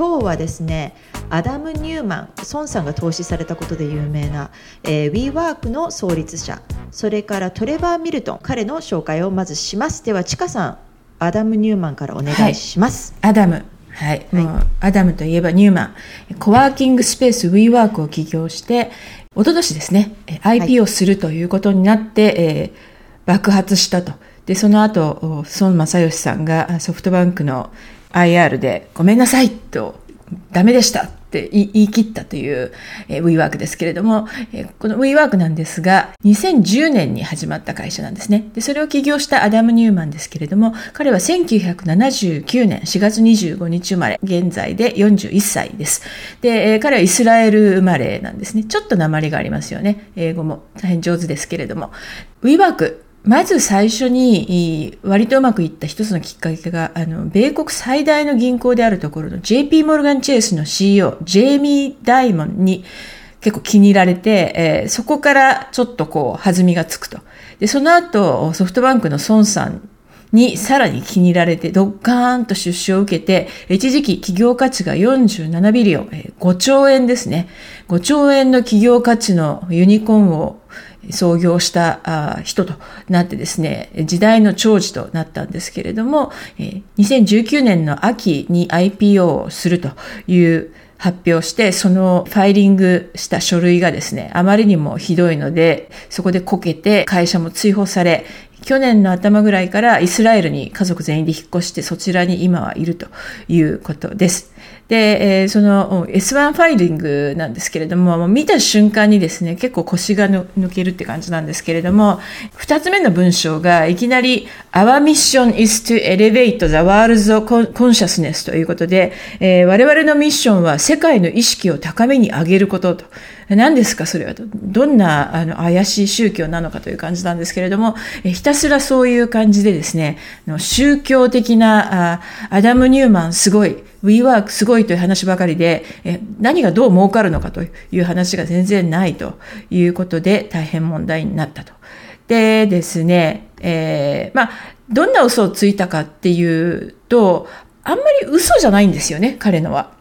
今日はですねアダム・ニューマン孫さんが投資されたことで有名な、えー、WeWork の創立者それからトレバー・ミルトン彼の紹介をまずします。ではちかさんアダム・ニューマンからお願いします、はい、アダムはい、はい、もうアダムといえばニューマンコワーキングスペース WeWork を起業して一昨年ですね IP をするということになって、はい、えー、爆発したと。でその後孫正義さんがソフトバンクの IR でごめんなさいとダメでしたって言い切ったという、えー、WeWork ですけれども、えー、この WeWork なんですが、2010年に始まった会社なんですね。で、それを起業したアダム・ニューマンですけれども、彼は1979年4月25日生まれ、現在で41歳です。で、えー、彼はイスラエル生まれなんですね。ちょっと鉛がありますよね。英語も大変上手ですけれども。WeWork、まず最初に割とうまくいった一つのきっかけが、あの、米国最大の銀行であるところの JP モルガンチェイスの CEO、ジェイミー・ダイモンに結構気に入られて、えー、そこからちょっとこう弾みがつくと。で、その後ソフトバンクの孫さんにさらに気に入られて、ドッカーンと出資を受けて、一時期企業価値が47ビリオン、5兆円ですね。5兆円の企業価値のユニコーンを創業した人となってですね、時代の長寿となったんですけれども、2019年の秋に IPO をするという発表して、そのファイリングした書類がですね、あまりにもひどいので、そこでこけて会社も追放され、去年の頭ぐらいからイスラエルに家族全員で引っ越してそちらに今はいるということです。で、えー、その S1 ファイリングなんですけれども、もう見た瞬間にですね、結構腰が抜けるって感じなんですけれども、二つ目の文章がいきなり Our mission is to elevate the world's consciousness ということで、えー、我々のミッションは世界の意識を高めに上げることと。何ですかそれは。どんなあの怪しい宗教なのかという感じなんですけれども、えひたすらそういう感じでですね、宗教的なあアダム・ニューマンすごい、WeWork すごいという話ばかりで、え何がどう儲かるのかという話が全然ないということで大変問題になったと。でですね、えー、まあ、どんな嘘をついたかっていうと、あんまり嘘じゃないんですよね、彼のは。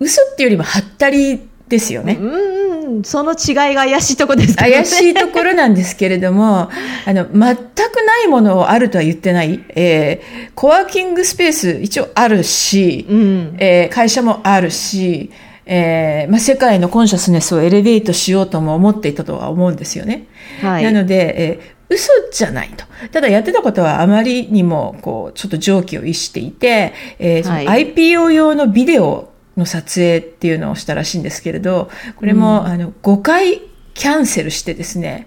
嘘っていうよりもはったりですよね。うん、その違いが怪しいとこですかね。怪しいところなんですけれども、あの、全くないものをあるとは言ってない。えー、コワーキングスペース一応あるし、うん、えー、会社もあるし、えーまあ、世界のコンシャスネスをエレベートしようとも思っていたとは思うんですよね。はい、なので、えー、嘘じゃないと。ただやってたことはあまりにも、こう、ちょっと常軌を逸していて、えー、IPO 用のビデオの撮影っていうのをしたらしいんですけれど、これも、あの、5回キャンセルしてですね、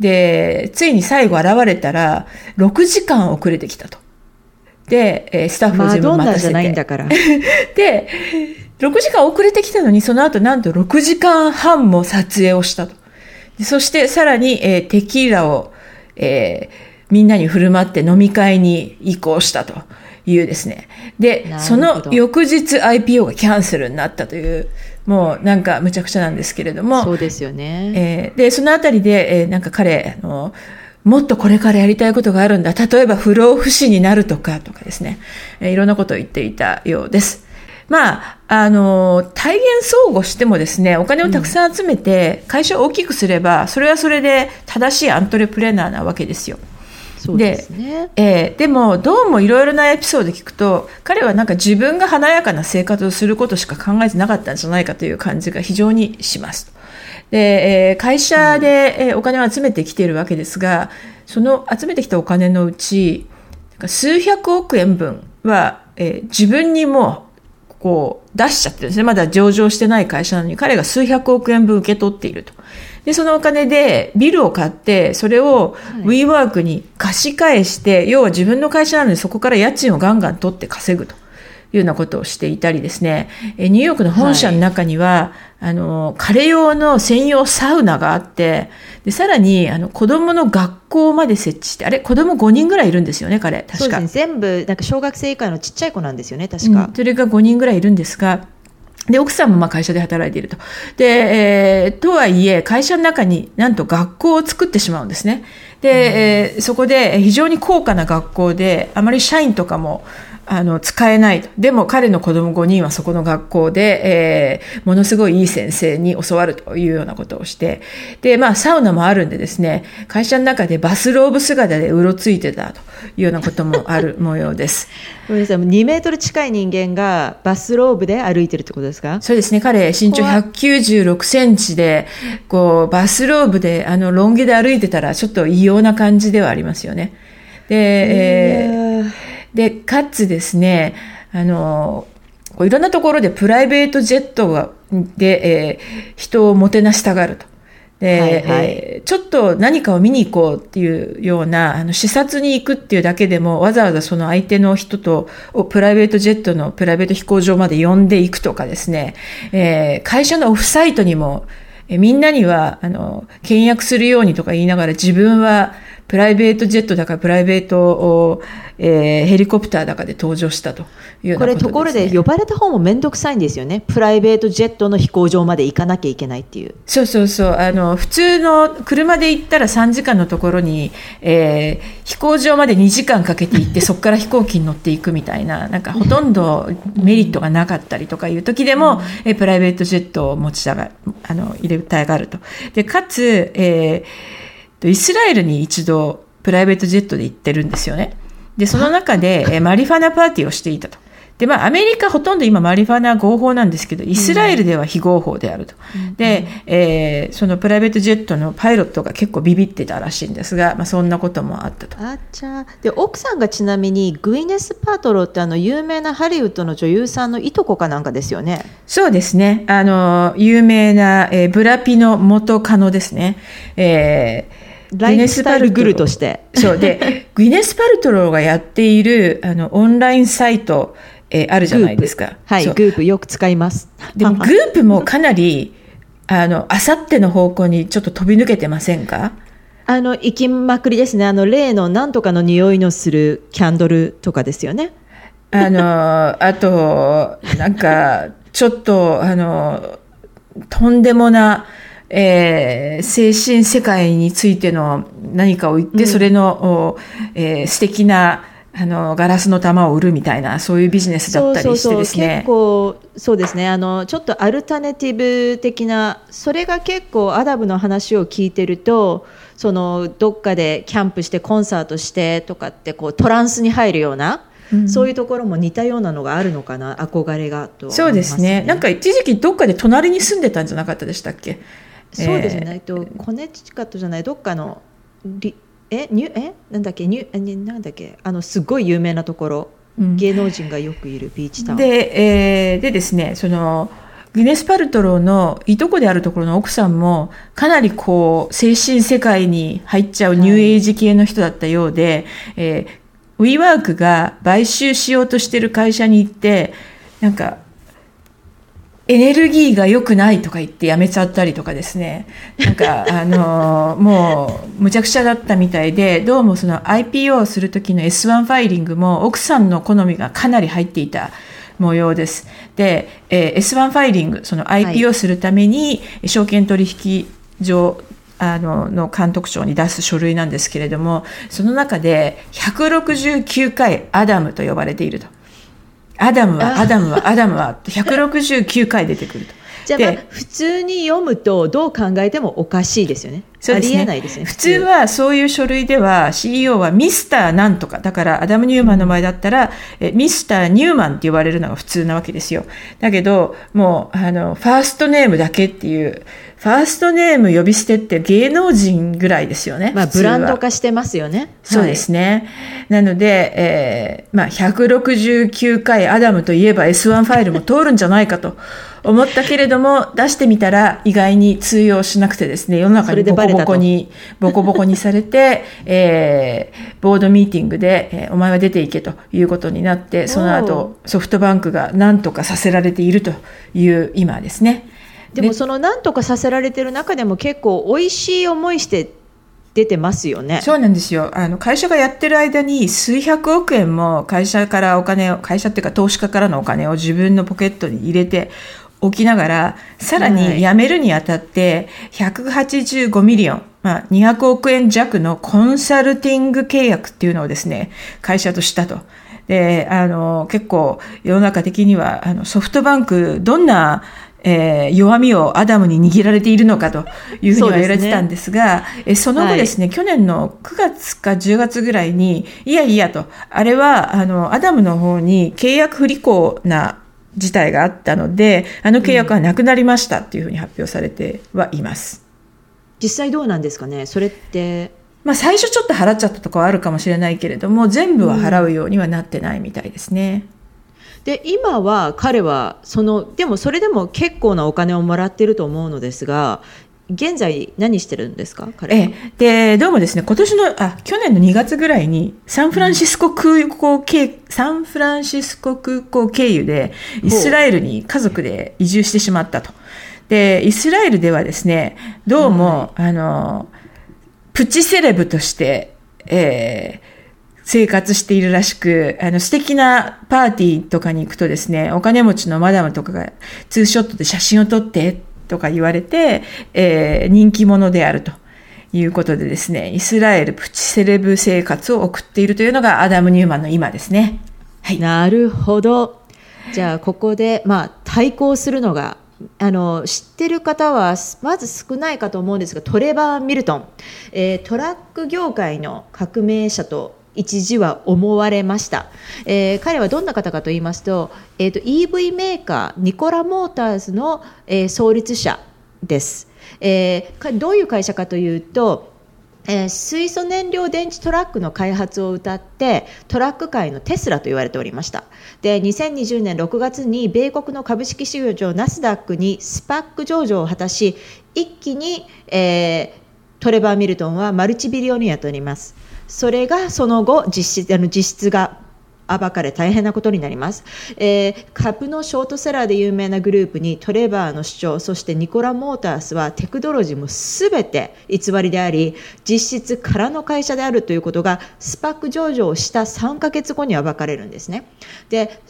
で、ついに最後現れたら、6時間遅れてきたと。で、スタッフを全部待たせて。じゃないんだから。で、6時間遅れてきたのに、その後なんと6時間半も撮影をしたと。そしてさらに、えー、テキーラを、えー、みんなに振る舞って飲み会に移行したと。いうですね。で、その翌日 IPO がキャンセルになったという、もうなんかむちゃくちゃなんですけれども。そうですよね。えー、で、そのあたりで、えー、なんか彼、あの、もっとこれからやりたいことがあるんだ。例えば不老不死になるとか、とかですね。えー、いろんなことを言っていたようです。まあ、あの、体現相互してもですね、お金をたくさん集めて、会社を大きくすれば、それはそれで正しいアントレプレーナーなわけですよ。そうですね。で、えー、でも、どうもいろいろなエピソード聞くと、彼はなんか自分が華やかな生活をすることしか考えてなかったんじゃないかという感じが非常にします。で、えー、会社で、え、お金を集めてきているわけですが、その集めてきたお金のうち、数百億円分は、えー、自分にもこう出しちゃってるんですね。まだ上場してない会社なのに彼が数百億円分受け取っていると。で、そのお金でビルを買って、それを WeWork に貸し返して、要は自分の会社なのにそこから家賃をガンガン取って稼ぐと。いうようなことをしていたりですね、ニューヨークの本社の中には、はい、あの、彼用の専用サウナがあって、で、さらに、あの、子供の学校まで設置して、あれ、子供5人ぐらいいるんですよね、彼、確か。ね、全部、なんか小学生以下のちっちゃい子なんですよね、確か。うん、それが5人ぐらいいるんですが、で、奥さんもまあ会社で働いていると。で、えー、とはいえ、会社の中になんと学校を作ってしまうんですね。で、うん、えー、そこで非常に高価な学校で、あまり社員とかも、あの、使えないと。でも彼の子供5人はそこの学校で、えー、ものすごいいい先生に教わるというようなことをして、で、まあ、サウナもあるんでですね、会社の中でバスローブ姿でうろついてたというようなこともある模様です。ごめんなさい、2メートル近い人間がバスローブで歩いてるってことですか？そうですね、彼、身長196センチで、こう、バスローブで、あの、ロン毛で歩いてたら、ちょっと異様な感じではありますよね。で、えーで、かつですね、あの、いろんなところでプライベートジェットがで、えー、人をもてなしたがると。で、はいはい、えー、ちょっと何かを見に行こうっていうような、あの、視察に行くっていうだけでも、わざわざその相手の人と、プライベートジェットのプライベート飛行場まで呼んでいくとかですね、えー、会社のオフサイトにも、えみんなには、あの、倹約するようにとか言いながら自分はプライベートジェットだかプライベートを、えー、ヘリコプターだかで登場したというこ、ね、これところで呼ばれた方も面倒くさいんですよね。プライベートジェットの飛行場まで行かなきゃいけないっていう。そうそうそう。あの、普通の車で行ったら3時間のところに、えー、飛行場まで2時間かけて行って、そこから飛行機に乗っていくみたいな、なんかほとんどメリットがなかったりとかいう時でも、うん、えプライベートジェットを持ちたが、あの、入れたがると。で、かつ、えーイスラエルに一度プライベートジェットで行ってるんですよね。で、その中で、えマリファナパーティーをしていたと。で、まあ、アメリカほとんど今マリファナ合法なんですけど、イスラエルでは非合法であると。うん、で、えー、そのプライベートジェットのパイロットが結構ビビってたらしいんですが、まあ、そんなこともあったと。あっちゃで、奥さんがちなみにグイネス・パートロってあの、有名なハリウッドの女優さんのいとこかなんかですよね。そうですね。あの、有名な、えー、ブラピの元カノですね。えーライフスタイルグルとして。そう。で、グイネス・パルトローがやっている、あの、オンラインサイト、えー、あるじゃないですか。はい、グープよく使います。でも、グープもかなり、あの、あさっての方向にちょっと飛び抜けてませんか？あの、行きまくりですね。あの、例のなんとかの匂いのするキャンドルとかですよね。あの、あと、なんか、ちょっと、あの、とんでもな、えー、精神世界についての何かを言って、うん、それの、えー、素敵なあのガラスの玉を売るみたいなそういうビジネスだったりしてですね。結構そうですね。あのちょっとアルタネティブ的なそれが結構アダムの話を聞いてるとそのどっかでキャンプしてコンサートしてとかってこうトランスに入るようなうん、そういうところも似たようなのがあるのかな憧れがと、ね、そうですね。なんか一時期どっかで隣に住んでたんじゃなかったでしたっけ？そうですね、えっと、コネチカットじゃないどっかのリえニュえ？なんだっけ？ニュなんだっけ？あのすごい有名なところ、うん、芸能人がよくいるビーチタウンで,、えー、でですねそのグネス・パルトローのいとこであるところの奥さんもかなりこう精神世界に入っちゃうニューエイジ系の人だったようで、はい、えー、ウィーワークが買収しようとしてる会社に行ってなんかエネルギーが良くないとか言ってやめちゃったりとかですね。なんか、あの、もう、むちゃくちゃだったみたいで、どうもその IPO をする時の S1 ファイリングも奥さんの好みがかなり入っていた模様です。で、えー、S1 ファイリング、その IPO するために、証券取引所、あの、の監督庁に出す書類なんですけれども、その中で169回アダムと呼ばれていると。アダムは、アダムは、アダムは、169回出てくると。じゃあ、まあ、普通に読むとどう考えてもおかしいですよね。ね。ありえないですね。普通はそういう書類では CEO はミスターなんとか、だからアダム・ニューマンの前だったら、えミスター・ニューマンって言われるのが普通なわけですよ。だけど、もう、あの、ファーストネームだけっていう、ファーストネーム呼び捨てって芸能人ぐらいですよね。まあ、ブランド化してますよね。そうですね。はい、なので、えー、まあ、169回アダムといえば S1 ファイルも通るんじゃないかと思ったけれども、出してみたら意外に通用しなくてですね、世の中にボコボコに、ボコボコにされて、えー、ボードミーティングで、えー、お前は出ていけということになって、その後、ソフトバンクが何とかさせられているという今ですね。でもその何とかさせられてる中でも結構美味しい思いして出てますよね。そうなんですよ。あの、会社がやってる間に数百億円も会社からお金を、会社っていうか投資家からのお金を自分のポケットに入れておきながら、さらに辞めるにあたって185ミリオン、まあ、200億円弱のコンサルティング契約っていうのをですね、会社としたと。で、あの、結構世の中的には、あの、ソフトバンク、どんな、えー、弱みをアダムに握られているのかというふうには言われてたんですが、そ、ね、えその後ですね、はい、去年の9月か10月ぐらいに、いやいやと、あれは、あの、アダムの方に契約不履行な事態があったので、あの契約はなくなりましたっていうふうに発表されてはいます。うん、実際どうなんですかね？それって。まあ最初ちょっと払っちゃったとこはあるかもしれないけれども、全部は払うようにはなってないみたいですね。で今は彼はそのでもそれでも結構なお金をもらってると思うのですが現在何してるんですか？彼えでどうもですね今年のあ去年の2月ぐらいにサンフランシスコ空港経サンフランシスコ空港経由でイスラエルに家族で移住してしまったと。でイスラエルではですねどうも、あのプチセレブとして、えー、生活しているらしく、あの素敵なパーティーとかに行くとですね、お金持ちのマダムとかがツーショットで写真を撮ってとか言われて、えー、人気者であるということでですね、イスラエルプチセレブ生活を送っているというのがアダム・ニューマンの今ですね。はい。なるほど。じゃあここで、まあ、対抗するのがあの知ってる方はまず少ないかと思うんですがトレバー・ミルトン、えー、トラック業界の革命者と一時は思われました、えー、彼はどんな方かと言いますと,、えーと、EV メーカーニコラ・モーターズの、えー、創立者です、えー、どういう会社かというとえー、水素燃料電池トラックの開発を謳ってトラック界のテスラと言われておりました。で2020年6月に米国の株式市場ナスダックにスパック上場を果たし一気に、えー、トレバー・ミルトンはマルチビリオネアとなります。それがその後実質あの実質が暴かれ大変なことになります、えー、株のショートセラーで有名なグループにトレバーの主張そしてニコラ・モータースはテクノロジーも全て偽りであり実質空の会社であるということがスパック上場した3ヶ月後に暴かれるんですね。で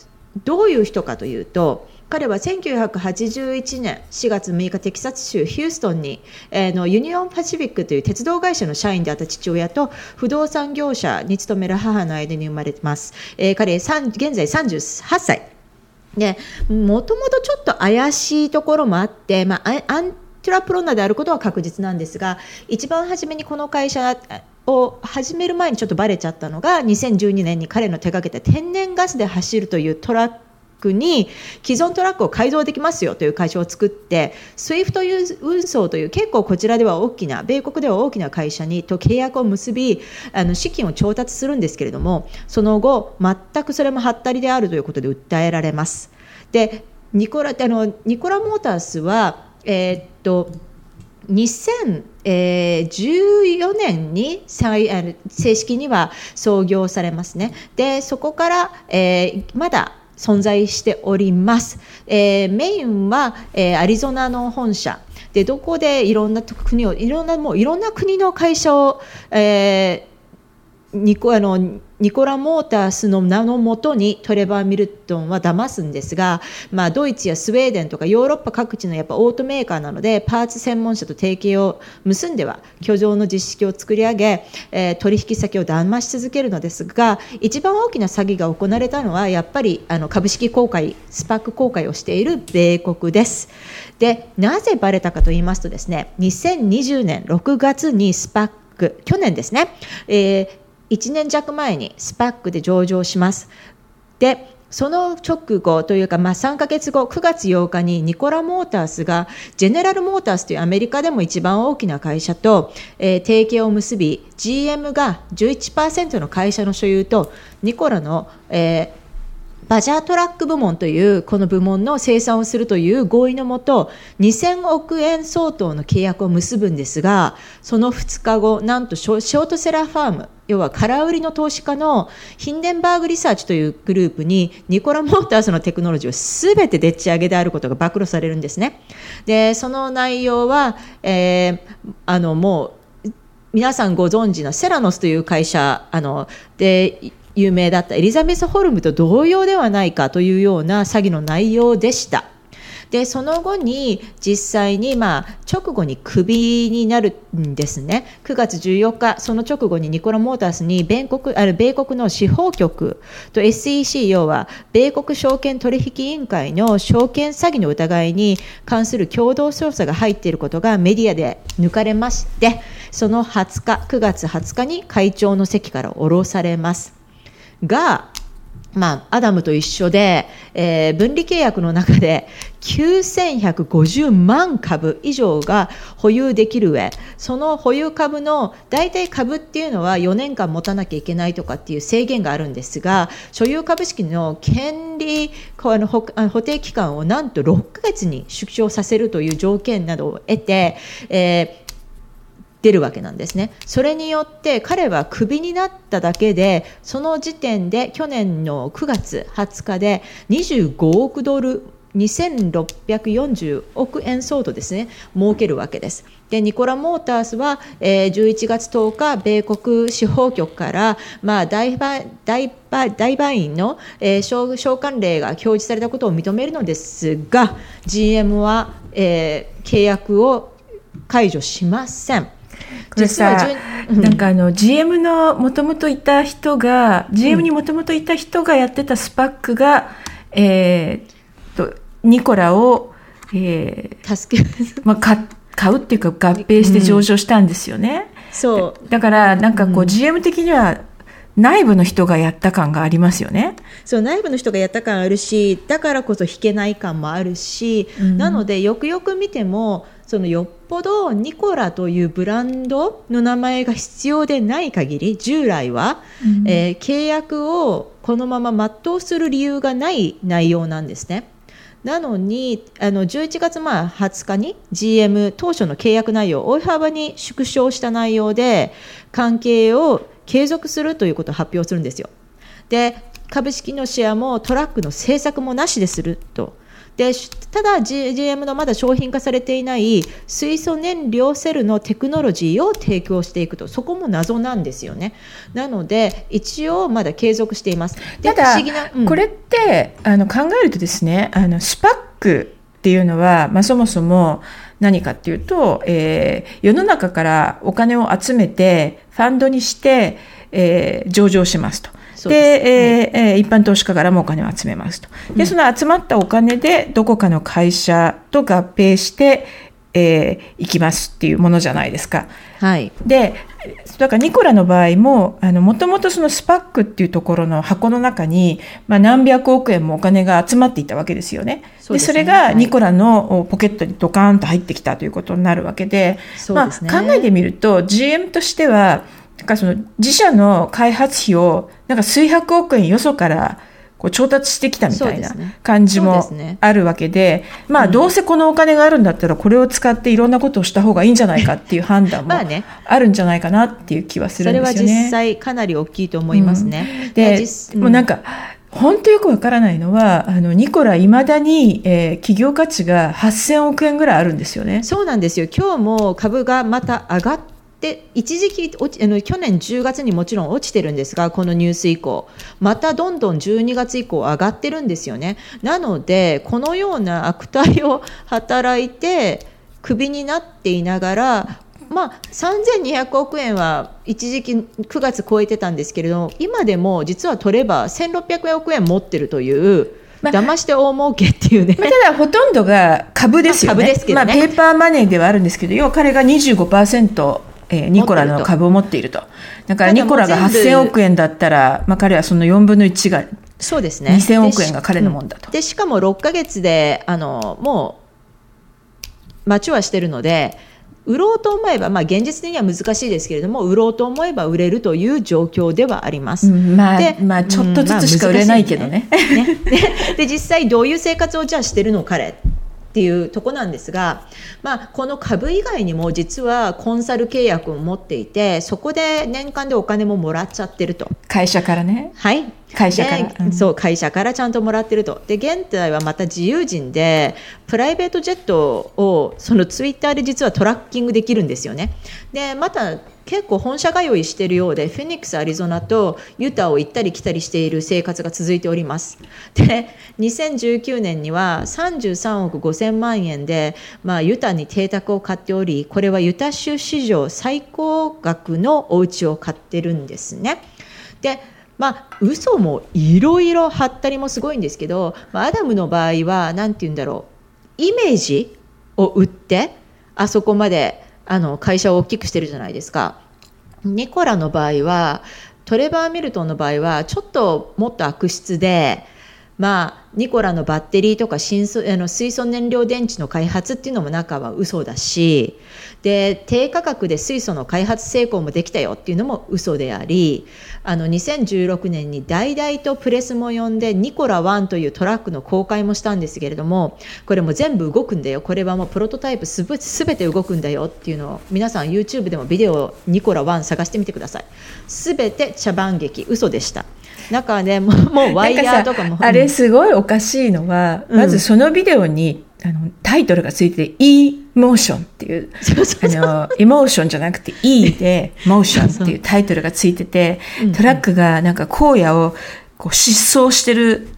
どういう人かというと彼は1981年4月6日テキサス州ヒューストンに、えー、のユニオンパシフィックという鉄道会社の社員であった父親と不動産業者に勤める母の間に生まれてます、えー、彼現在38歳。もともとちょっと怪しいところもあって、まあ、アントラプロナであることは確実なんですが一番初めにこの会社を始める前にちょっとバレちゃったのが2012年に彼の手掛けた天然ガスで走るというトラッククに既存トラックを改造できますよという会社を作って SWIFT 運送という結構こちらでは大きな米国では大きな会社にと契約を結びあの資金を調達するんですけれどもその後全くそれもはったりであるということで訴えられます。でニコラあのニコラ・モータースは、えー、っと2014年に正式には創業されますね。でそこから、えー、まだ存在しております。えー、メインは、えー、アリゾナの本社でどこでいろんな国をいろんなもういろんな国の会社を、えー、ニコあのニコラ・モータースの名のもとにトレバー・ミルトンは騙すんですが、まあ、ドイツやスウェーデンとかヨーロッパ各地のやっぱオートメーカーなのでパーツ専門者と提携を結んでは居城の実績を作り上げ、えー、取引先を騙し続けるのですが一番大きな詐欺が行われたのはやっぱりあの株式公開スパック公開をしている米国です。でなぜバレたかと言いますとですね2020年6月にスパック去年ですね、えー1年弱前にスパックで上場します。でその直後というか、まあ、3ヶ月後、9月8日にニコラ・モータースが、ジェネラル・モータースというアメリカでも一番大きな会社と、えー、提携を結び、GM が11%の会社の所有と、ニコラの、えーバジャートラック部門というこの部門の生産をするという合意のもと2000億円相当の契約を結ぶんですがその2日後なんとショートセラーファーム要は空売りの投資家のヒンデンバーグリサーチというグループにニコラ・モーターズのテクノロジーを全てでっち上げであることが暴露されるんですね。でその内容は、えー、あのもう皆さんご存知のセラノスという会社あので有名だったエリザベス・ホルムと同様ではないかというような詐欺の内容でした。でその後に実際に、まあ、直後にクビになるんですね9月14日その直後にニコラ・モータースに米国ある米国の司法局と SEC 要は米国証券取引委員会の証券詐欺の疑いに関する共同捜査が入っていることがメディアで抜かれましてその20日9月20日に会長の席から降ろされますがまあ、アダムと一緒で、えー、分離契約の中で9150万株以上が保有できる上その保有株の大体株っていうのは4年間持たなきゃいけないとかっていう制限があるんですが所有株式の権利あの補定期間をなんと6ヶ月に縮小させるという条件などを得て、えー出るわけなんですね。それによって彼はクビになっただけでその時点で去年の9月20日で25億ドル2640億円相当ですね儲けるわけです。でニコラ・モータースは、えー、11月10日米国司法局から、まあ、大大大売員の、えー、召喚令が表示されたことを認めるのですが GM は、えー、契約を解除しません。これさ、うん、なんかあの GM のもともといた人が GM にもともといた人がやってたスパックが、うん、えー、とニコラを、えー、助けまあ、買買うっていうか合併して上場したんですよね。うん、そう。だからなんかこう、GM 的には内部の人がやった感がありますよね。そう内部の人がやった感あるしだからこそ引けない感もあるし、うん、なのでよくよく見てもそのよっぽどニコラというブランドの名前が必要でない限り従来は、うん、えー、契約をこのまま全うする理由がない内容なんですね。なのにあの11月まあ20日に GM 当初の契約内容を大幅に縮小した内容で関係を継続するということを発表するんですよ。で株式のシェアもトラックの政策もなしですると。でただ GM のまだ商品化されていない水素燃料セルのテクノロジーを提供していくとそこも謎なんですよね。なので一応まだ継続しています。ただ、うん、これってあの考えるとですねあのスパックっていうのは、まあ、そもそも何かっていうと、えー、世の中からお金を集めてファンドにして、えー、上場しますと。で、えー、えー、一般投資家からもお金を集めますと。で、その集まったお金でどこかの会社と合併して、えー、行きますっていうものじゃないですか。はい。で、だからニコラの場合も、あの、もともとそのスパックっていうところの箱の中に、まあ何百億円もお金が集まっていたわけですよね。そで、ね、それがニコラのポケットにドカーンと入ってきたということになるわけで、でね、まあ考えてみると GM としては、なんかその自社の開発費をなんか数百億円よそからこう調達してきたみたいな感じもあるわけで、ねまあどうせこのお金があるんだったらこれを使っていろんなことをした方がいいんじゃないかっていう判断もあるんじゃないかなっていう気はするんですよね。それは実際かなり大きいと思いますね。うん、で、うん、もうなんか本当よくわからないのは、あの、ニコラ、いまだに、えー、企業価値が8000億円ぐらいあるんですよね。そうなんですよ。今日も株がまた上がっで一時期落ちあの去年10月にもちろん落ちてるんですがこのニュース以降。またどんどん12月以降上がってるんですよね。なのでこのような悪態を働いてクビになっていながらまあ、3200億円は一時期9月超えてたんですけれど今でも実は取れば1600億円持ってるという。まあ、騙して大儲けっていうね、まあ、ただほとんどが株ですよね,、まあ、株ですけどね。まあ、ペーパーマネーではあるんですけど要は彼が25%えー、ニコラの株を持っていると。だからニコラが8000億円だったら、まあ、彼はその4分の1がそうですね2000億円が彼のもんだと。でしかも6か月であのもう待ちはしてるので売ろうと思えば、まあ、現実的には難しいですけれども売ろうと思えば売れるという状況ではあります。うん、まあ、でまあ、ちょっとずつしか売れないけどね。ねで実際どういう生活をじゃあしてるの彼っていうとこなんですが、まあ、この株以外にも実はコンサル契約を持っていてそこで年間でお金ももらっちゃってると。会社からね。はい。会社から、うん、そう会社からちゃんともらってると。で現在はまた自由人でプライベートジェットをそのツイッターで実はトラッキングできるんですよね。でまた結構本社通いしているようでフェニックスアリゾナとユタを行ったり来たりしている生活が続いております。で2019年には33億5000万円で、まあ、ユタに邸宅を買っておりこれはユタ州史上最高額のお家を買ってるんですね。でまあ嘘もいろいろ貼ったりもすごいんですけど、まあ、アダムの場合は何て言うんだろうイメージを売ってあそこまであの会社を大きくしてるじゃないですか。ニコラの場合はトレバー・ミルトンの場合はちょっともっと悪質でまあ、ニコラのバッテリーとか新素あの水素燃料電池の開発っていうのも中は嘘だしで低価格で水素の開発成功もできたよっていうのも嘘でありあの2016年に大々とプレスも呼んでニコラ1というトラックの公開もしたんですけれどもこれも全部動くんだよこれはもうプロトタイプすべて動くんだよっていうのを皆さん YouTube でもビデオニコラ1探してみてくださいすべて茶番劇嘘でした。中でも もうワイヤーとかも。あれすごいおかしいのは、まずそのビデオにあのタイトルがついてて「E モーション」っていうあのエモーションじゃなくて「E」で「モーション」っていう。タイトルがついててトラックがなんか荒野をこう疾走してる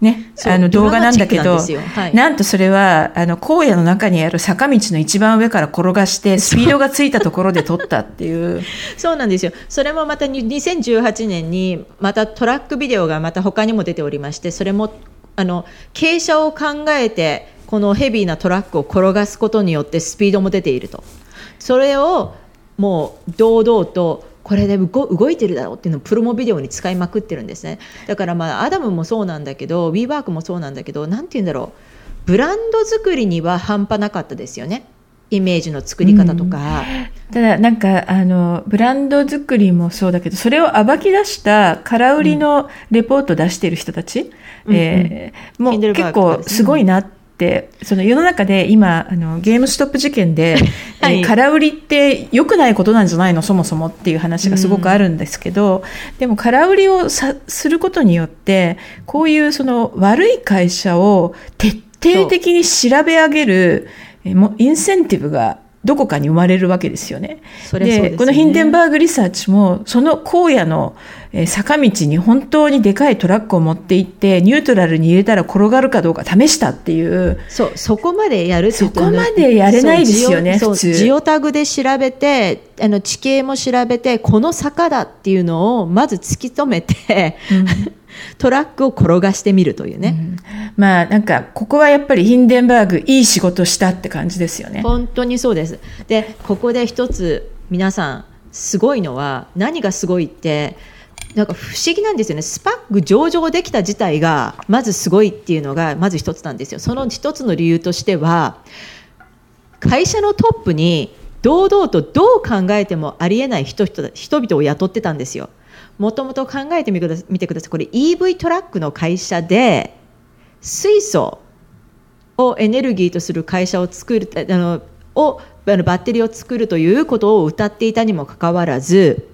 ね、あの動画なんだけど、はい、なんとそれは、あの、荒野の中にある坂道の一番上から転がして、スピードがついたところで撮ったっていう。そうなんですよ。それもまた2018年に、またトラックビデオがまた他にも出ておりまして、それも、あの、傾斜を考えて、このヘビーなトラックを転がすことによってスピードも出ていると。それを、もう堂々とこれで動いてるだろうっていうのをプロモビデオに使いまくってるんですね。だからまあアダムもそうなんだけど WeWork もそうなんだけど何て言うんだろう。ブランド作りには半端なかったですよね。イメージの作り方とか、うん、ただなんかあのブランド作りもそうだけどそれを暴き出した空売りのレポート出してる人たち、うん、えー、もう結構すごいなって、その世の中で今、あの、ゲームストップ事件で、はい、空売りって良くないことなんじゃないの、そもそもっていう話がすごくあるんですけど、うん、でも空売りをさすることによって、こういうその悪い会社を徹底的に調べ上げる、もインセンティブがどこかに生まれるわけですよね。そで、ね、このヒンデンバーグリサーチも、その荒野の坂道に本当にでかいトラックを持って行って、ニュートラルに入れたら転がるかどうか試したっていう。そう、そこまでやるそこまでやれないですよね、普通。ジオタグで調べて、あの地形も調べて、この坂だっていうのをまず突き止めて、うん。トラックを転がしてみるというね、うん、まあなんかここはやっぱりヒンデンバーグいい仕事したって感じですよね。本当にそうです。でここで一つ皆さんすごいのは何がすごいってなんか不思議なんですよね。スパック上場できた自体がまずすごいっていうのがまず一つなんですよ。その一つの理由としては会社のトップに堂々とどう考えてもありえない人人々を雇ってたんですよ。もともと考えてみてくださいこれ EV トラックの会社で水素をエネルギーとする会社を作るあのをあのバッテリーを作るということを謳っていたにもかかわらず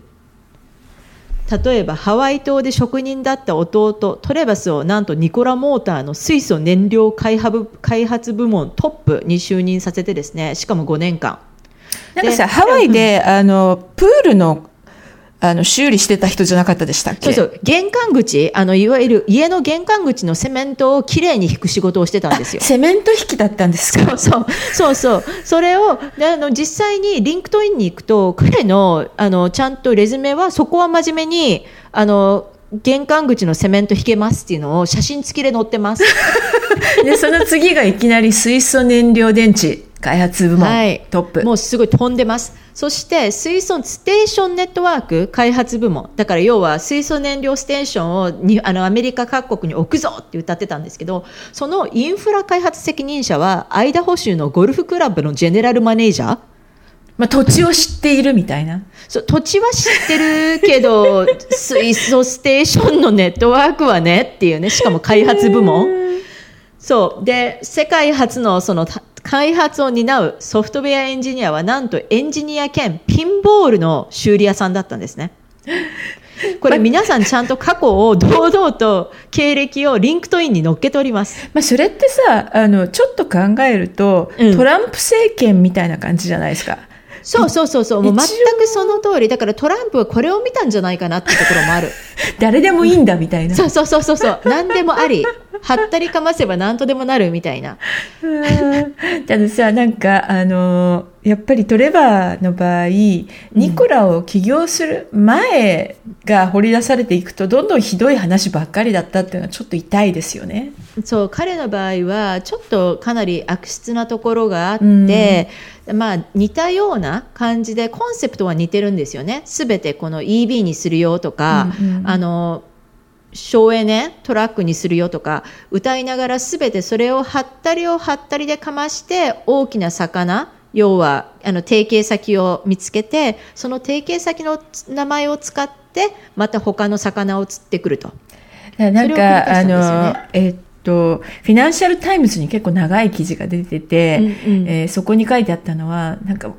例えばハワイ島で職人だった弟トレバスをなんとニコラ・モーターの水素燃料開発部門トップに就任させてですねしかも5年間。なんかさハワイであのプールのあの、修理してた人じゃなかったでしたっけ？そうそう。玄関口、あの、いわゆる家の玄関口のセメントをきれいに引く仕事をしてたんですよ。セメント引きだったんですか？そうそう。そうそう。それを、あの、実際に LinkedIn に行くと、彼の、あの、ちゃんとレズメは、そこは真面目に、あの、玄関口のセメント引けますっていうのを写真付きで載ってます。で、その次がいきなり水素燃料電池。開発部門、はい、トップもうすごい飛んでますそして水素ステーションネットワーク開発部門だから要は水素燃料ステーションをにあのアメリカ各国に置くぞって謳ってたんですけどそのインフラ開発責任者はアイダホ州のゴルフクラブのジェネラルマネージャーまあ、土地を知っているみたいな。そう、土地は知ってるけど、水素ステーションのネットワークはねっていうね、しかも開発部門。そう。で、世界初のその開発を担うソフトウェアエンジニアはなんとエンジニア兼ピンボールの修理屋さんだったんですね。これ皆さんちゃんと過去を堂々と経歴をリンクトインに載っけております。まあそれってさ、あの、ちょっと考えると、うん、トランプ政権みたいな感じじゃないですか。そうそうそうそう、もう全くその通り。だからトランプはこれを見たんじゃないかなってところもある。誰でもいいんだみたいな。そうそうそうそうそう。何でもあり。はったりかませば何とでもなるみたいな。たださ、なんか、あの、やっぱりトレバーの場合、ニコラを起業する前が掘り出されていくと、どんどんひどい話ばっかりだったっていうのはちょっと痛いですよね。そう、彼の場合は、ちょっとかなり悪質なところがあって、うん、まあ、似たような感じで、コンセプトは似てるんですよね。すべてこの EB にするよとか、うんうん、あの、省エネトラックにするよとか歌いながら全てそれをはったりをはったりでかまして大きな魚要はあの提携先を見つけてその提携先の名前を使ってまた他の魚を釣ってくると。なんか、ね、あのえっとフィナンシャル・タイムズに結構長い記事が出てて、うんうん、えー、そこに書いてあったのはなんか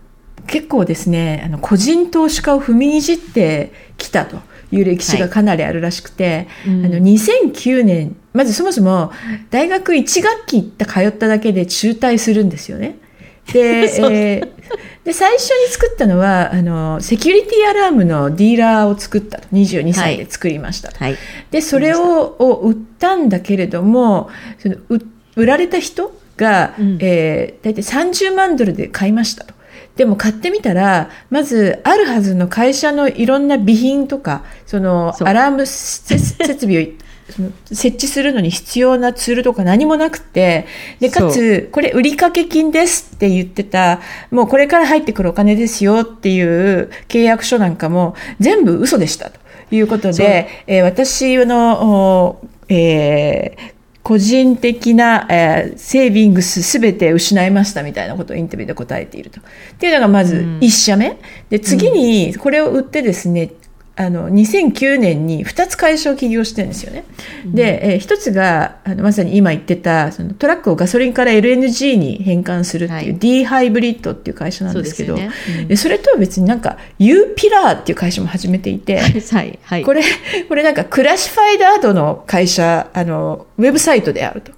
結構ですねあの個人投資家を踏みにじってきたと。いう歴史がかなりあるらしくて、はいうん、あの2009年まずそもそも大学1学期通っただけで中退するんですよね。で、えー、で最初に作ったのはあのセキュリティアラームのディーラーを作ったと。22歳で作りました、はい、でそれをを売ったんだけれどもその売られた人が、うん、えー、大体30万ドルで買いましたと。でも買ってみたら、まずあるはずの会社のいろんな備品とか、そのアラーム 設備を設置するのに必要なツールとか何もなくて、で、かつ、これ売掛金ですって言ってた、もうこれから入ってくるお金ですよっていう契約書なんかも全部嘘でしたということで、えー、私の、えー、個人的な、えー、セービングスすべて失いましたみたいなことをインタビューで答えていると。っていうのがまず1社目。うん、で、次にこれを売ってですね、あの2009年に2つ会社を起業してるんですよね。で、えー、1つがあのまさに今言ってたそのトラックをガソリンから LNG に変換するっていう、D ハイブリッドっていう会社なんですけどそ、ね。うん、それとは別になんか U ピラーっていう会社も始めていて、はいはい、これこれなんか classified ad の会社あのウェブサイトであると。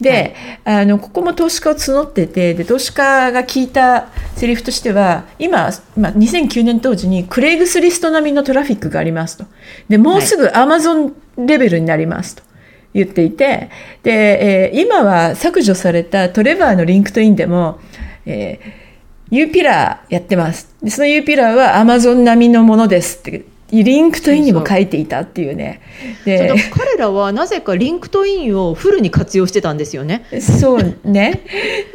で、はい、あのここも投資家を募っててで投資家が聞いたセリフとしては今、まあ、2009年当時にクレイグスリスト並みのトラフィックがありますとでもうすぐアマゾンレベルになりますと。言っていてで、えー、今は削除されたトレバーのリンクトインでも、えー、 uPillar やってます。でその uPillar はアマゾン並みのものですってリンクトインにも書いていたっていうね。で彼らはなぜかリンクトインをフルに活用してたんですよね。そうね。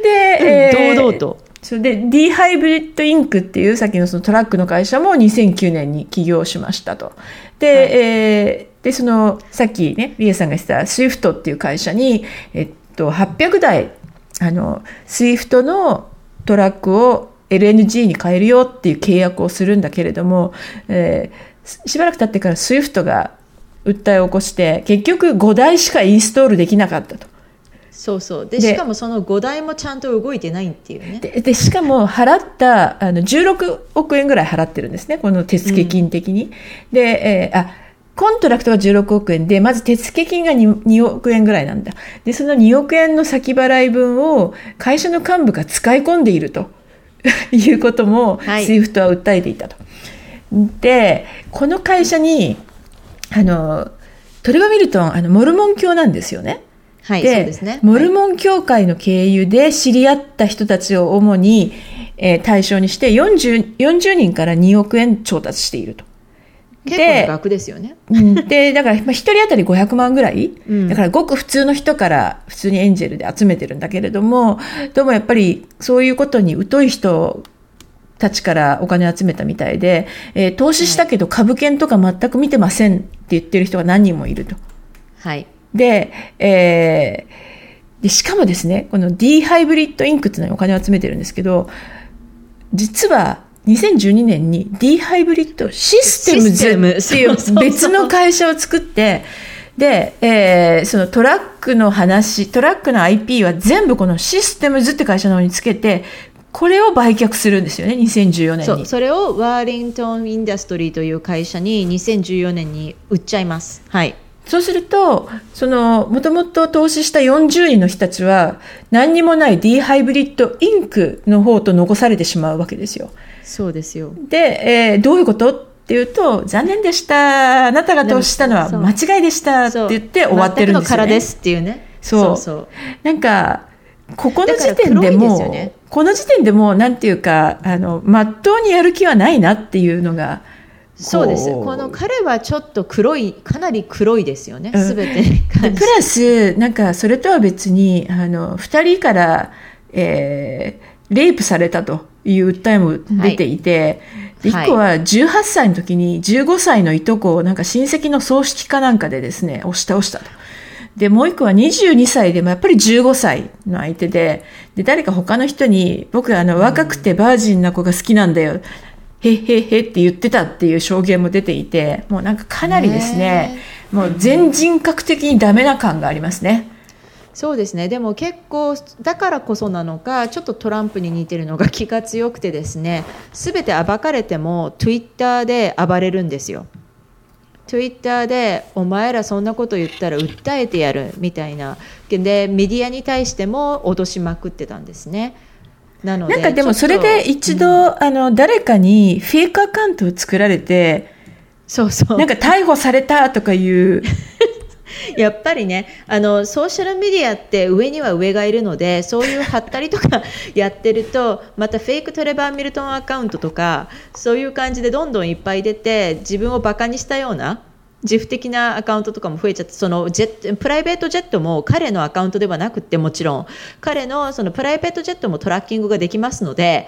で、えー、堂々と。それで D ハイブリッドインクっていうさっきのそのトラックの会社も2009年に起業しましたと。で、はい、えー、でそのさっきねリエさんが言ってた SWIFT っていう会社に、えっと、800台あの SWIFT のトラックを LNG に変えるよっていう契約をするんだけれども、えーしばらく経ってから SWIFT が訴えを起こして結局5台しかインストールできなかったと。そうそうでしかもその5台もちゃんと動いてないっていうねでしかも払ったあの16億円ぐらい払ってるんですねこの手付金的に、うん、で、えー、あcontract が16億円で、まず手付金が 2, 2億円ぐらいなんだ。で、その2億円の先払い分を会社の幹部が使い込んでいるということも、スイフトは訴えていたと。でこの会社にあのトレバー・ミルトンあのモルモン教なんですよね。はい、でそうですね。モルモン教会の経由で知り合った人たちを主に、えー、対象にして 40, 40人から2億円調達していると。結構楽ですよね。で、だから、まあ、一人当たり500万ぐらい、うん、だからごく普通の人から普通にエンジェルで集めてるんだけれども、どうもやっぱりそういうことに疎い人たちからお金集めたみたいで、えー、投資したけど株券とか全く見てませんって言ってる人が何人もいると。はい。で、えー、でしかもですね、この D ハイブリッドインクっていうのにお金を集めてるんですけど、実は2012年に D ハイブリッドシステムズっていう別の会社を作って、で、えー、そのトラックの話、トラックの IP は全部このシステムズって会社の方につけて、これを売却するんですよね2014年にそれをワーリントン・インダストリーという会社に2014年に売っちゃいますはいそうすると、その、もともと投資した40人の人たちは、何にもない D ハイブリッドインクの方と残されてしまうわけですよ。そうですよ。で、えーどういうことっていうと、残念でした。あなたが投資したのは間違いでしたって言って終わってるんですよね。の空ですっていうね。そうそうなんか、ここの時点でもねこの時点でもう、なんていうか、あの、まっとうにやる気はないなっていうのが、そうです。この彼はちょっと黒い、かなり黒いですよね。うんすべてに関して。でプラス、なんか、それとは別に、あの、二人から、えー、レイプされたという訴えも出ていて、ではい一個は18歳の時に15歳のいとこをなんか親戚の葬式かなんかでですね、押し倒したと。で、もう一個は22歳でもやっぱり15歳の相手で、で、誰か他の人に、僕あの、若くてバージンな子が好きなんだよ。へっへっへって言ってたっていう証言も出ていて、もうなんかかなりですね、もう全人格的にダメな感がありますね。そうですね。でも結構、だからこそなのか、ちょっとトランプに似てるのが気が強くてですね、すべて暴かれても、Twitter で暴れるんですよ。Twitter で、お前らそんなこと言ったら訴えてやるみたいな。で、メディアに対しても脅しまくってたんですね。なので、なんかでもそれで一度、あの、誰かにフェイクアカウントを作られて、そうそう。なんか逮捕されたとかいう、やっぱりねあのソーシャルメディアって上には上がいるのでそういう貼ったりとか やってるとまたフェイクトレバー・ミルトンアカウントとかそういう感じでどんどんいっぱい出て自分をバカにしたような自負的なアカウントとかも増えちゃってそのジェットプライベートジェットも彼のアカウントではなくてもちろん彼のそのプライベートジェットもトラッキングができますので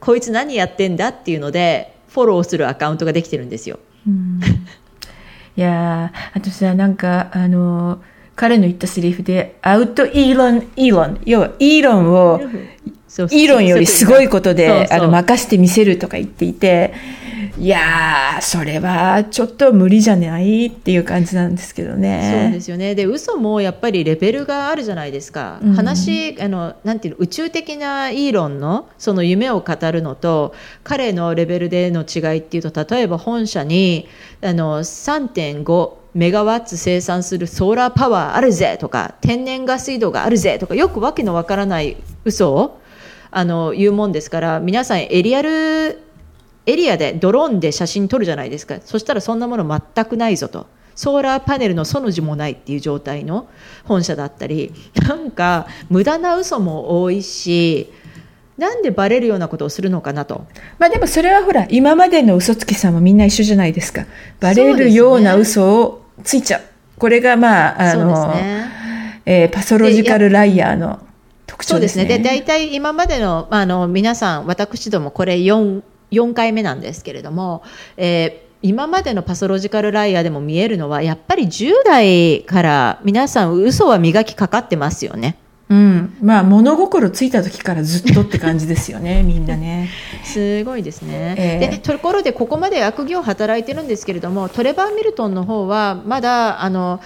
こいつ何やってんだっていうのでフォローするアカウントができてるんですよ。いやー、あとさ、なんか、あの、彼の言ったセリフで、アウトイーロン、イーロン、要はイーロンを、イーロンよりすごいことで、あの、任してみせるとか言っていて、いやー、それはちょっと無理じゃないっていう感じなんですけどね。そうですよね。で、嘘もやっぱりレベルがあるじゃないですか。うん話、あの、なんていうの、宇宙的なイーロンのその夢を語るのと、彼のレベルでの違いっていうと、例えば本社に、あの、3.5メガワッツ生産するソーラーパワーあるぜとか、天然ガス井戸があるぜとか、よくわけのわからない嘘を、あの、言うもんですから、皆さんエリアルエリアでドローンで写真撮るじゃないですか。そしたらそんなもの全くないぞと。ソーラーパネルのその字もないっていう状態の本社だったりなんか無駄な嘘も多いしなんでバレるようなことをするのかなと。まあでもそれはほら、今までの嘘つきさんもみんな一緒じゃないですか。バレるような嘘をついちゃう。これがまあ、あの、ね。えーパソロジカルライヤーの特徴ですすね。そうで大体今までのあの皆さん私どもこれ 4, 4回目なんですけれども、えー今までのパソロジカルライヤーでも見えるのはやっぱり10代から皆さん嘘は磨きかかってますよね。うん。まあ、物心ついた時からずっとって感じですよね、みんなね。すごいですね。ええでところでここまで悪行を働いてるんですけれどもトレバー・ミルトンの方はまだあの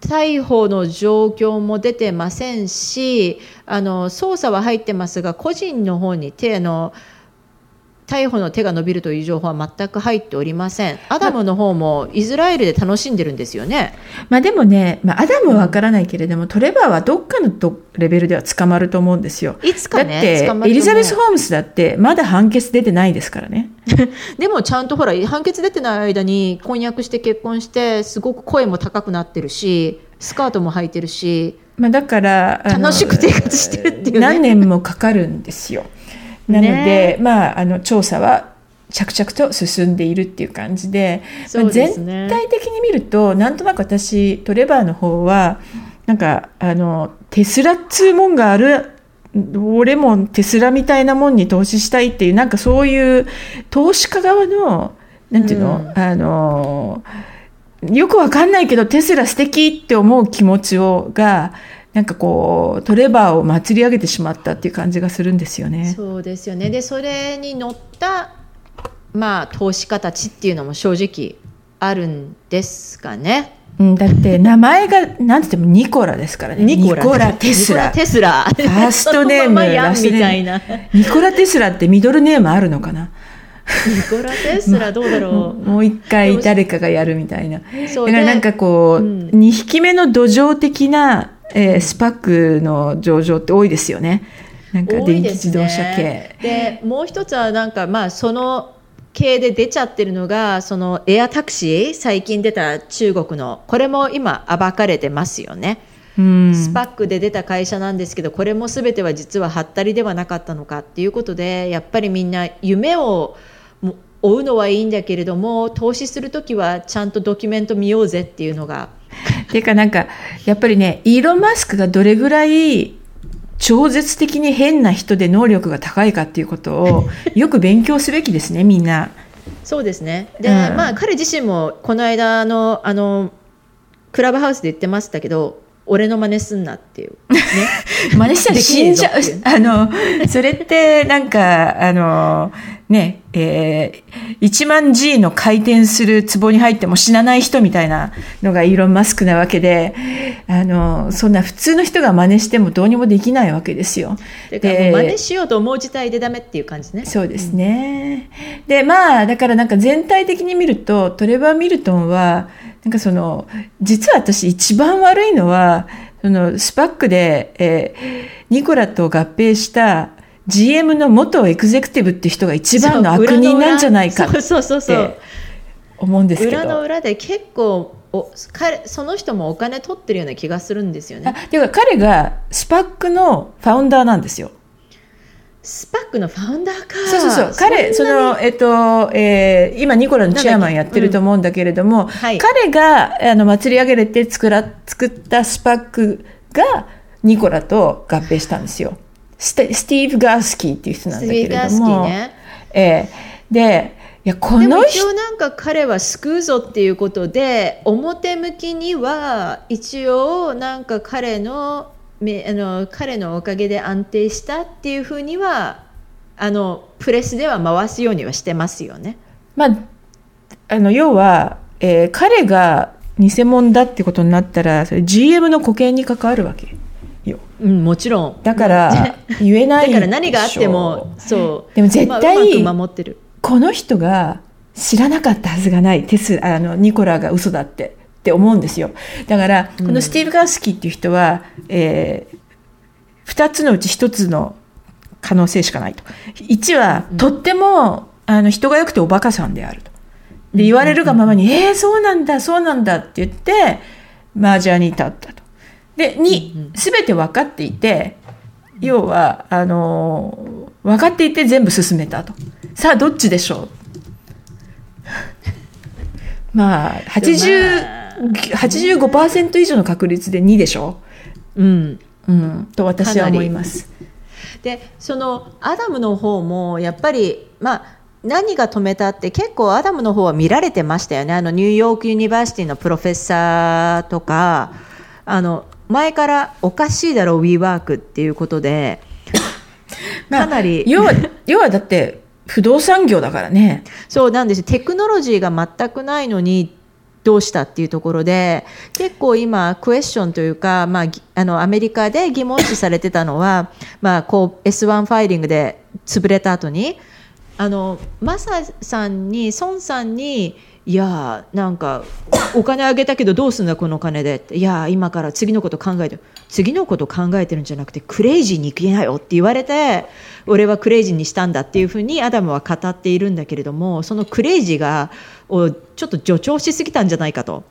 逮捕の状況も出てませんしあの捜査は入ってますが個人の方に手の逮捕の手が伸びるという情報は全く入っておりません。アダムの方もイスラエルで楽しんでるんですよね。まあでもね、まあ、アダムはわからないけれども、トレバーはどっかのとレベルでは捕まると思うんですよ。いつかね、だってエリザベス・ホームスだってまだ判決出てないですからね。でもちゃんとほら判決出てない間に婚約して結婚してすごく声も高くなってるしスカートも履いてるしまあ、だから楽しく生活してるっていうね何年もかかるんですよ。なので、ね。まあ、あの調査は着々と進んでいるっていう感じで全体的に見るとなんとなく私トレバーの方はなんかあのテスラっつうもんがある俺もテスラみたいなもんに投資したいっていうなんかそういう投資家側のなんていうの、うん。あのよくわかんないけどテスラ素敵って思う気持ちをがなんかこうトレバーを祭り上げてしまったっていう感じがするんですよね。そうですよね。でそれに乗ったまあ投資家たちっていうのも正直あるんですかね。うん、だって名前がなんて言ってもニコラですからね。ニコラテスラ。ニコラテスラ。ファーストネーム ままやみたいな。ニコラテスラってミドルネームあるのかな？ニコラ・テスラどうだろ う、もう一回誰かがやるみたいな。だからなんかこう、うん。2匹目の土壌的な、えースパックの上場って多いですよね。なんか多電気自動車系。でもう一つはなんかまあその系で出ちゃってるのがそのエアタクシー最近出た中国のこれも今暴かれてますよね、うん。スパックで出た会社なんですけどこれも全ては実ははったりではなかったのかっていうことでやっぱりみんな夢をも追うのはいいんだけれども投資するときはちゃんとドキュメント見ようぜっていうのが ていうかなんか、やっぱりね、イーロン・マスクがどれぐらい超絶的に変な人で能力が高いかっていうことを よく勉強すべきですね、みんな。そうですね。で、うんまあ彼自身もこの間のあのクラブハウスで言ってましたけど、俺の真似すんなっていうね。真似したら死んじゃう。あの、それってなんか、あの、ね、えー、1万 G の回転する壺に入っても死なない人みたいなのがイーロン・マスクなわけで、あの、そんな普通の人が真似してもどうにもできないわけですよ。でう真似しようと思う事態でダメっていう感じね。そうですね。で、まあ、だからなんか全体的に見ると、トレバー・ミルトンは、なんかその、実は私一番悪いのは、その、スパックで、えーニコラと合併した GM の元エグゼクティブって人が一番の悪人なんじゃないかっそうそうそうそうて思うんですけど。裏の裏で結構お彼その人もお金取ってるような気がするんですよあね。ていうか彼が SPAC の founder なんですよ。 SPAC の founder か。そうそうそう。彼、その、えっと、えー今、ニコラのチェアマンやってると思うんだけれども、はい彼が、あの、祭り上げれて作ら、作った SPAC が、ニコラと合併したんですよ。スティーブ・ガースキーっていう人なんだけれども。スティーブガースキーねえーで、いや、この人、一応なんか彼は救うぞっていうことで表向きには一応なんか彼のめあの彼のおかげで安定したっていうふうにはあのプレスでは回すようにはしてますよね。まあ、あの、要は、えー彼が偽物だってことになったら、それ GM の保険に関わるわけよ。うん、もちろん。だから、言えないだから何があってもそう。でも絶対まあ守ってる。この人が知らなかったはずがない。テスあのニコラが嘘だってって思うんですよ。だからこのスティーブ・ガースキーっていう人は、え2つのうち1つの可能性しかないと。1はとってもあの人が良くておバカさんであると。で言われるがままに「えー、そうなんだそうなんだ」って言ってマージャーに立ったとで2全て分かっていて要はあの分かっていて全部進めたと。さあどっちでしょう？まあ80 85%以上の確率で2でしょう？ん。う、うん、と私は思います。でそのアダムの方もやっぱりまあ何が止めたって結構アダムの方は見られてましたよね。あの New York University の professor とかあの前からおかしいだろう WeWork っていうことで まあかなり要は 要はだって不動産業だからね。そうなんです。よテクノロジーが全くないのにどうしたっていうところで結構今クエスチョンというか、まあ、ぎあのアメリカで疑問視されてたのは、まあ、こう S1 ファイリングで潰れた後にあのマサさんに孫さんにいやーなんかお金あげたけどどうすんだこのお金でいやー今から次のこと考えて次のこと考えてるんじゃなくてクレイジーに行きなよって言われて俺はクレイジーにしたんだっていうふうにアダムは語っているんだけれどもそのクレイジーがをちょっと助長しすぎたんじゃないかと。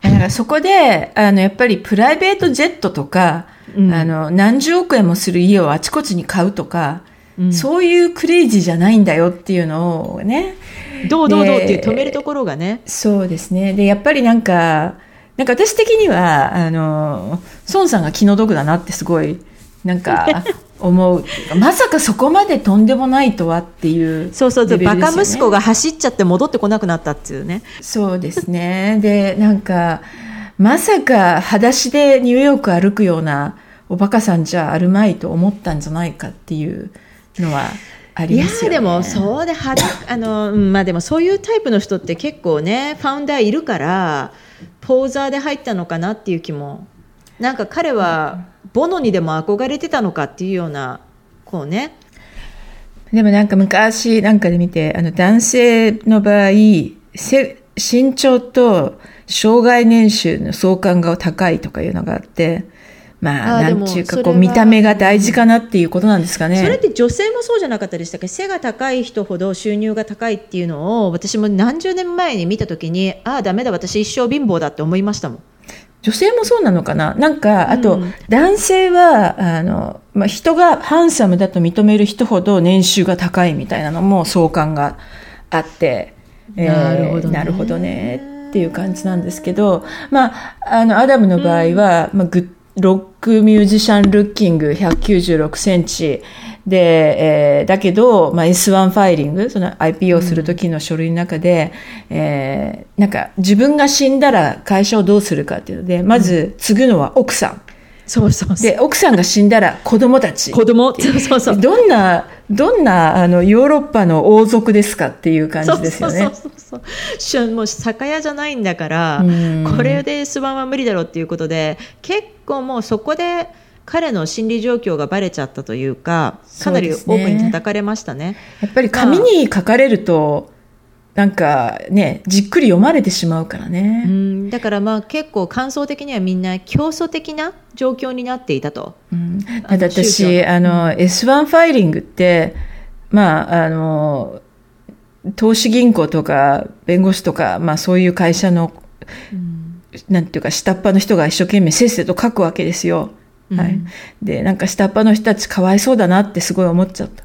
だからそこであのやっぱりプライベートジェットとか、うん。あの何十億円もする家をあちこちに買うとか、うんそういうクレイジーじゃないんだよっていうのをねどうどうどうっていうで止めるところがね。そうですね。で、やっぱりなんか、なんか私的には、あの、孫さんが気の毒だなってすごい、なんか、思う。まさかそこまでとんでもないとはっていう、そうそうそう、バカ息子が走っちゃって戻ってこなくなったっていうね。そうですね。で、なんか、まさか裸足でニューヨーク歩くようなおバカさんじゃあるまいと思ったんじゃないかっていうのはあいりますよね。やでもそうではあのうんまあでもそういうタイプの人って結構ねファウンダーいるからポーザーで入ったのかなっていう気もなんか彼はボノにでも憧れてたのかっていうようなこうねでもなんか昔なんかで見て、あの男性の場合、せ身長と障害年収の相関が高いとかいうのがあって、まあ、あなんちゅうか、こう、見た目が大事かなっていうことなんですかね。それって女性もそうじゃなかったでしたっけ背が高い人ほど収入が高いっていうのを私も何十年前に見た時にああダメだ私一生貧乏だって思いましたもん。女性もそうなのかな？なんか、あと、うん。男性は、あの、まあ、人がハンサムだと認める人ほど年収が高いみたいなのも相関があって、えーなるほどね。なるほどねっていう感じなんですけど、まあ、あの、アダムの場合は、まあ、グッロックミュージシャンルッキング196センチ。で、えーだけど、まあ、S1 ファイリング、その IP をするときの書類の中で、えーなんか自分が死んだら会社をどうするかっていうので、まず継ぐのは奥さん。そうそうそう。で、奥さんが死んだら子供たち。子供そうそうそう。どんな、どんな、あの、ヨーロッパの王族ですかっていう感じですよね。そうそうそうそう。もう酒屋じゃないんだからうん。これで S1 は無理だろうっていうことで結構もうそこで彼の心理状況がバレちゃったというかかなりオープンに叩かれましたね。やっぱり紙に書かれると、なんかね、じっくり読まれてしまうからうね。んだからまあ結構感想的にはみんな競争的な状況になっていたと。うんあのだって宗私、教あの、S1 ファイリングって、まあ、あの、投資銀行とか弁護士とか、まあそういう会社の、なんていうか、下っ端の人が一生懸命せっせと書くわけですよ。はいうん。で、なんか下っ端の人たちかわいそうだなってすごい思っちゃった。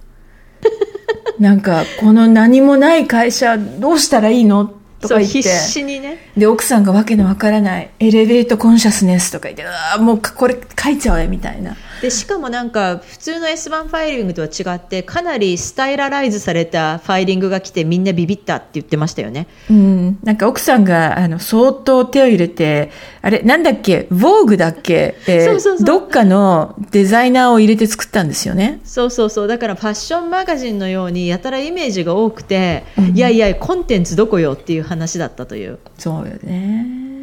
なんか、この何もない会社どうしたらいいのとか言って。必死にねで、奥さんがわけのわからない、エレベートコンシャスネスとか言って、うわーもうこれ書いちゃおうよみたいな。でしかもなんか普通の S1 ファイリングとは違ってかなりスタイラライズされたファイリングが来てみんなビビったって言ってましたよね。うん。なんか奥さんが、あの、相当手を入れて、あれ、なんだっけ、ヴォーグだっけ、えーどっかのデザイナーを入れて作ったんですよね。そうそうそうだからファッションマガジンのようにやたらイメージが多くて、いやいやコンテンツどこよっていう話だったというそうよね。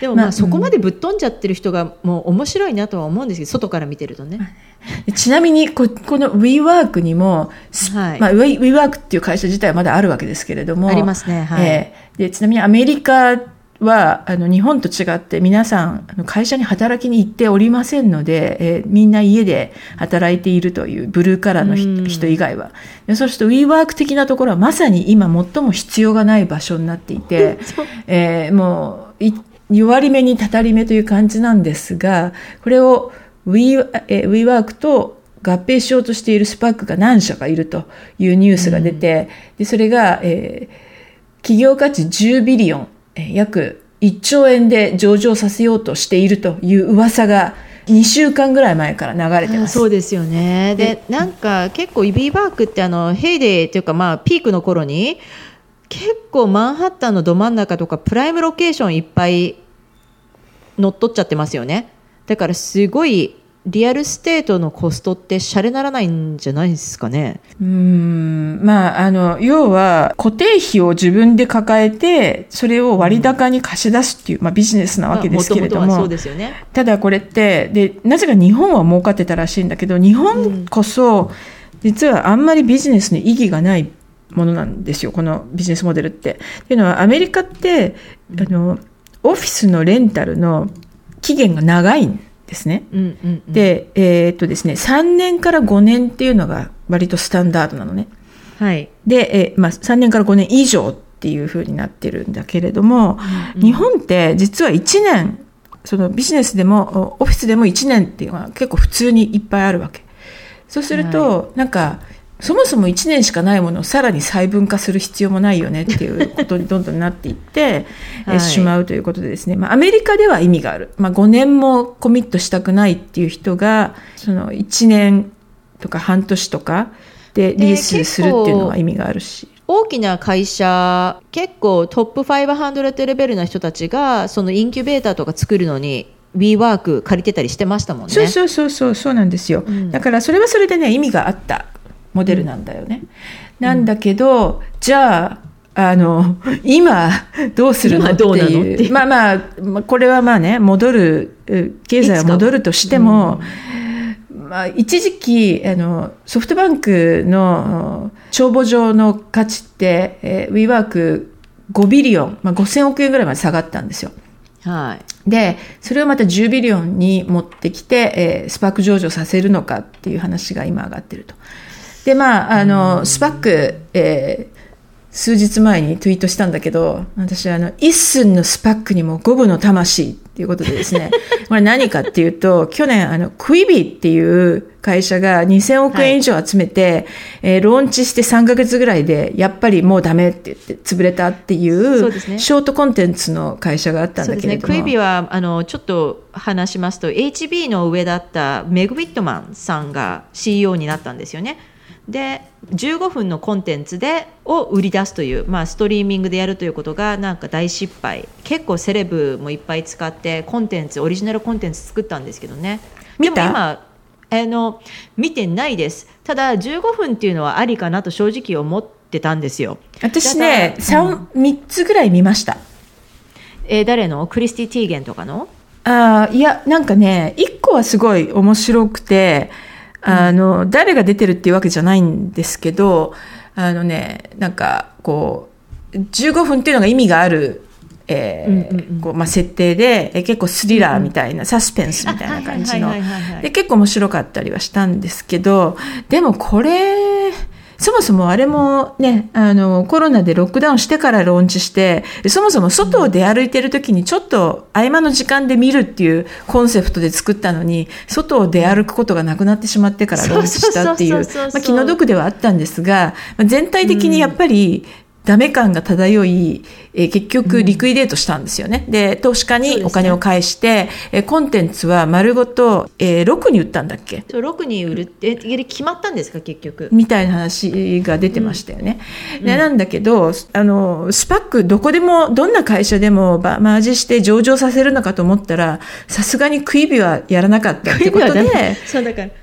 でもまあ、まあそこまでぶっ飛んじゃってる人がもう面白いなとは思うんですけど外から見てるとね、でちなみにこ、この WeWork にも、スはい。まあ、We- WeWork っていう会社自体はまだあるわけですけれども。ありますねはい。えーで、ちなみにアメリカは、あの、日本と違って皆さん、会社に働きに行っておりませんので、えーみんな家で働いているというブルーカラーのひうん。人以外は。でそうすると WeWork 的なところはまさに今最も必要がない場所になっていて、えーもう、い弱り目にたたり目という感じなんですが、これを We、えー WeWork と合併しようとしている SPAC が何社かいるというニュースが出て、でそれが、えー企業価値10 billion、えー約1兆円で上場させようとしているという噂が2週間ぐらい前から流れてあます。そうですよねでなんか結構 WeWork ってあの heyday っていうかまあピークの頃に結構マンハッタンのど真ん中とか prime location いっぱい乗っ取っちゃってますよね。だからすごい real estate のコストってシャレならないんじゃないですかね。うーん。まあ、あの、要は固定費を自分で抱えて、それを割高に貸し出すっていう、まあビジネスなわけですけれども、そうですよね。ただこれって、で、なぜか日本は儲かってたらしいんだけど、日本こそ、実はあんまりビジネスに意義がないものなんですよ、このビジネスモデルって。っていうのは、アメリカって、あの、オフィスのレンタルの期限が長いんですね。うんうんうんで、えーっとですね、3年から5年っていうのが割とスタンダードなのね。はいで、えーまあ、3年から5年以上っていう風になってるんだけれども、日本って実は1年、そのビジネスでも、オフィスでも1年っていうのは結構普通にいっぱいあるわけ。そうすると、なんか、そもそも1年しかないものをさらに細分化する必要もないよねっていうことにどんどんなっていって、はいえーしまうということでですね、まあ、アメリカでは意味がある。まあ、5年もコミットしたくないっていう人が、その1年とか半年とかでリースするっていうのは意味があるし。大きな会社結構トップ500レベルの人たちがそのインキュベーターとか作るのに WeWork 借りてたりしてましたもんね。そうそうそうそうそうなんですよ、んだからそれはそれでね意味があったモデルなんだよね、なんだけどじゃああの今どうするのって今どうなの？っていいううまあまあまあこれはまあね戻るえ経済は戻るとしても、まあ、一時期、あの、ソフトバンクの帳簿上の価値って、えー、WeWork5 ビリオン、まあ、5000億円ぐらいまで下がったんですよ。はい。で、それをまた10ビリオンに持ってきて、えー、スパーク上場させるのかっていう話が今上がってると。で、まあ、あの、スパック、えー、数日前にツイートしたんだけど、私、あの、一寸のスパックにも五分の魂っていうことでですね、これ何かっていうと、去年、あの、クイビっていう会社が2000億円以上集めて、はい、えー、ローンチして3ヶ月ぐらいで、やっぱりもうダメって言って潰れたっていう、ね、ショートコンテンツの会社があったんだけれども。ね、クイビは、あの、ちょっと話しますと、HB の上だったメグ・ウィットマンさんが CEO になったんですよね。で15分のコンテンツでを売り出すという、まあ、ストリーミングでやるということがなんか大失敗。結構セレブもいっぱい使ってコンテンツオリジナルコンテンツ作ったんですけどね。でも今あの見てないです。ただ15分っていうのはありかなと正直思ってたんですよ。私ね 3, 3つぐらい見ました、えー、誰の？クリスティ・ティーゲンとかの？ああいやなんかね1個はすごい面白くてあの、誰が出てるっていうわけじゃないんですけど、あのね、なんか、こう、15分っていうのが意味がある、えーこうまあ、設定で、え結構スリラーみたいな、サスペンスみたいな感じの、で、結構面白かったりはしたんですけど、でもこれ、そもそもあれもね、あの、コロナでロックダウンしてからローンチして、そもそも外を出歩いてる時にちょっと合間の時間で見るっていうコンセプトで作ったのに、外を出歩くことがなくなってしまってからローンチしたっていう、まあ気の毒ではあったんですが、全体的にやっぱり、ダメ感が漂い、えー、結局リクイデートしたんですよね。うん、で、投資家にお金を返して、ね、えー、コンテンツは丸ごと、えー、6に売ったんだっけ？そう ?6 に売るって、決まったんですか、結局。みたいな話が出てましたよね。うん、でなんだけど、あの、スパックどこでも、どんな会社でもマージして上場させるのかと思ったら、さすがにクイビはやらなかったってことで、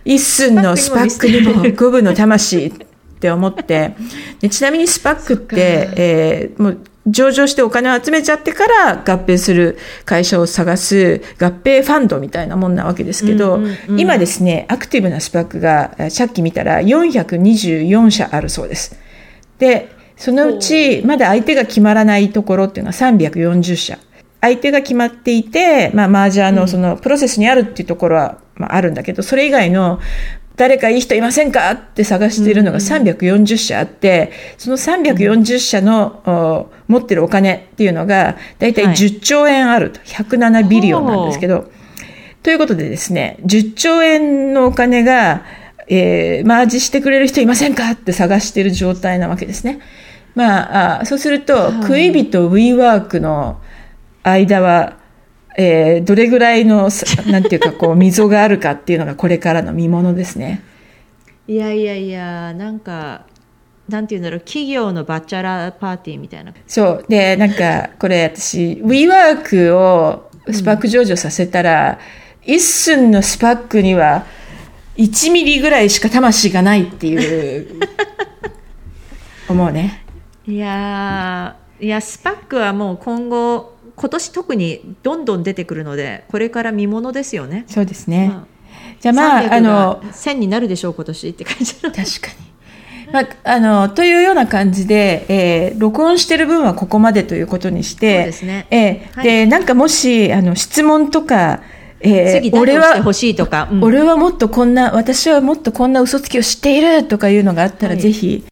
一寸のスパックにも五分の魂って思って、でちなみにスパックって、えー、もう上場してお金を集めちゃってから合併する会社を探す合併ファンドみたいなもんなわけですけど、うんうんうん、今ですね、アクティブなスパックがさっき見たら424社あるそうです。で、そのうちまだ相手が決まらないところっていうのは340社。相手が決まっていて、まあ、マージャーのそのプロセスにあるっていうところは、まあ、あるんだけど、それ以外の誰かいい人いませんか？って探しているのが340社あって、その340社の、持ってるお金っていうのが、だいたい。10兆円あると。107ビリオンなんですけど、ということでですね、10兆円のお金が、えー、マージしてくれる人いませんか？って探している状態なわけですね。まあ、あそうすると、クイビと WeWork の間は、えー、どれぐらいの、なんていうか、こう、溝があるかっていうのがこれからの見ものですね。いやいやいや、なんか、なんていうんだろう、企業のバチャラパーティーみたいな。そう。で、なんか、これ私、WeWork をスパーク上場させたら、うん、一寸のスパックには、1ミリぐらいしか魂がないっていう、思うね。いやいや、スパックはもう今後、今年特にどんどん出てくるのでこれから見ものですよね。そうですね、まあ、じゃあまああの1000になるでしょう今年って感じ確かに。まあ、あのというような感じで、えー、録音してる分はここまでということにして、そうですね。えー、はい、でなんかもしあの質問とかえー、俺は欲しいとか、うん、俺はもっとこんな私はもっとこんな嘘つきを知っているとかいうのがあったら、ぜひ。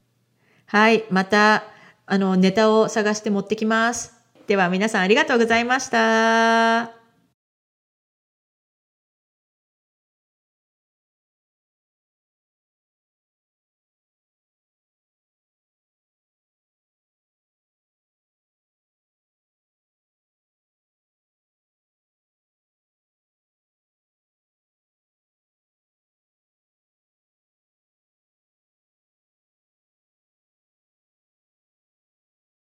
はい。またあのネタを探して持ってきますでは皆さんありがとうございました。